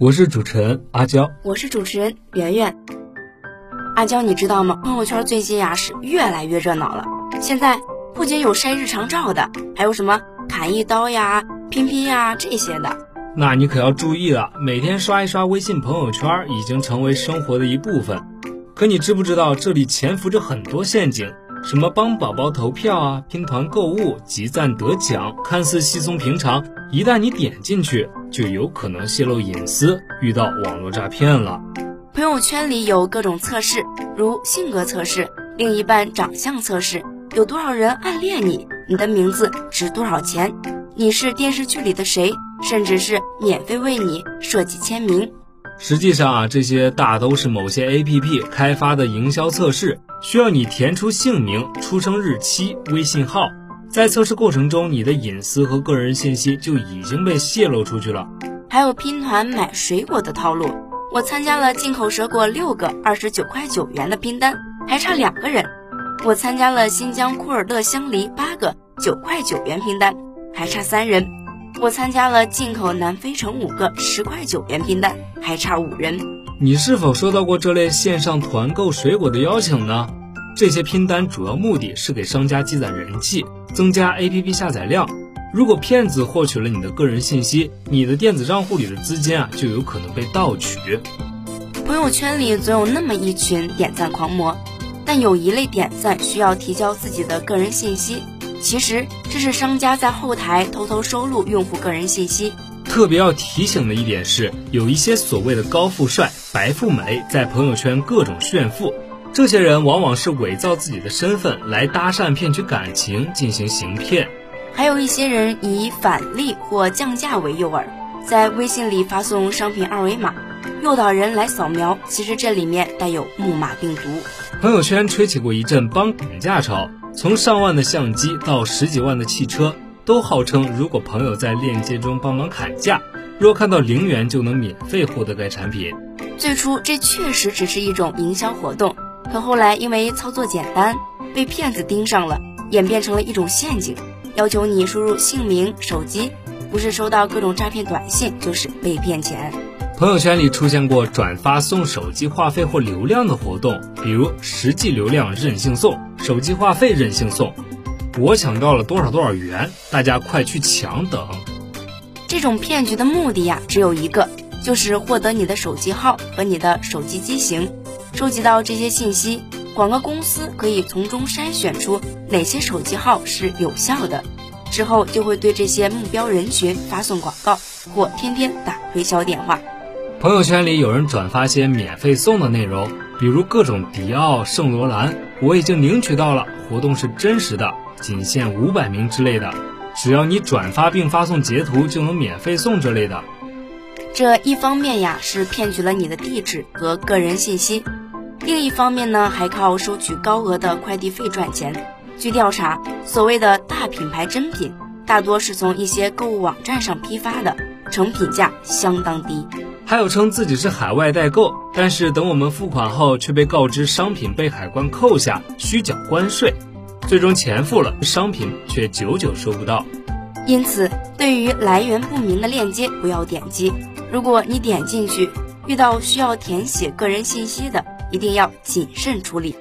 我是主持人阿娇，我是主持人圆圆。阿娇，你知道吗？朋友圈最近呀是越来越热闹了。现在不仅有晒日常照的，还有什么砍一刀呀、拼拼呀这些的。那你可要注意了，每天刷一刷微信朋友圈已经成为生活的一部分。可你知不知道，这里潜伏着很多陷阱？什么帮宝宝投票啊、拼团购物、集赞得奖，看似稀松平常，一旦你点进去，就有可能泄露隐私，遇到网络诈骗了。朋友圈里有各种测试，如性格测试、另一半长相测试，有多少人暗恋你，你的名字值多少钱，你是电视剧里的谁，甚至是免费为你设计签名。实际上啊，这些大都是某些 APP 开发的营销测试，需要你填出姓名、出生日期、微信号。在测试过程中，你的隐私和个人信息就已经被泄露出去了。还有拼团买水果的套路，我参加了进口蛇果六个二十九块九元的拼单，还差两个人；我参加了新疆库尔勒香梨八个九块九元拼单，还差三人。我参加了进口南非橙五个十块九元拼单，还差五人。你是否收到过这类线上团购水果的邀请呢？这些拼单主要目的是给商家积攒人气，增加 APP 下载量。如果骗子获取了你的个人信息，你的电子账户里的资金啊就有可能被盗取。朋友圈里总有那么一群点赞狂魔，但有一类点赞需要提交自己的个人信息。其实这是商家在后台偷偷收录用户个人信息。特别要提醒的一点是，有一些所谓的高富帅、白富美在朋友圈各种炫富，这些人往往是伪造自己的身份来搭讪骗取感情，进行行骗。还有一些人以返利或降价为诱饵，在微信里发送商品二维码，诱导人来扫描。其实这里面带有木马病毒。朋友圈吹起过一阵帮砍价潮。从上万的相机到十几万的汽车，都号称如果朋友在链接中帮忙砍价，若看到零元就能免费获得该产品。最初这确实只是一种营销活动，可后来因为操作简单，被骗子盯上了，演变成了一种陷阱，要求你输入姓名、手机，不是收到各种诈骗短信，就是被骗钱。朋友圈里出现过转发送手机话费或流量的活动，比如实际流量任性送，手机话费任性送，我抢到了多少多少元，大家快去抢等。这种骗局的目的呀，只有一个，就是获得你的手机号和你的手机机型。收集到这些信息，广告公司可以从中筛选出哪些手机号是有效的，之后就会对这些目标人群发送广告或天天打推销电话。朋友圈里有人转发些免费送的内容，比如各种迪奥、圣罗兰，我已经领取到了，活动是真实的，仅限五百名之类的，只要你转发并发送截图就能免费送这类的。这一方面呀是骗取了你的地址和个人信息，另一方面呢还靠收取高额的快递费赚钱。据调查，所谓的大品牌真品，大多是从一些购物网站上批发的，成品价相当低。还有称自己是海外代购，但是等我们付款后，却被告知商品被海关扣下，需缴关税。最终钱付了，商品却久久收不到。因此，对于来源不明的链接，不要点击。如果你点进去，遇到需要填写个人信息的，一定要谨慎处理。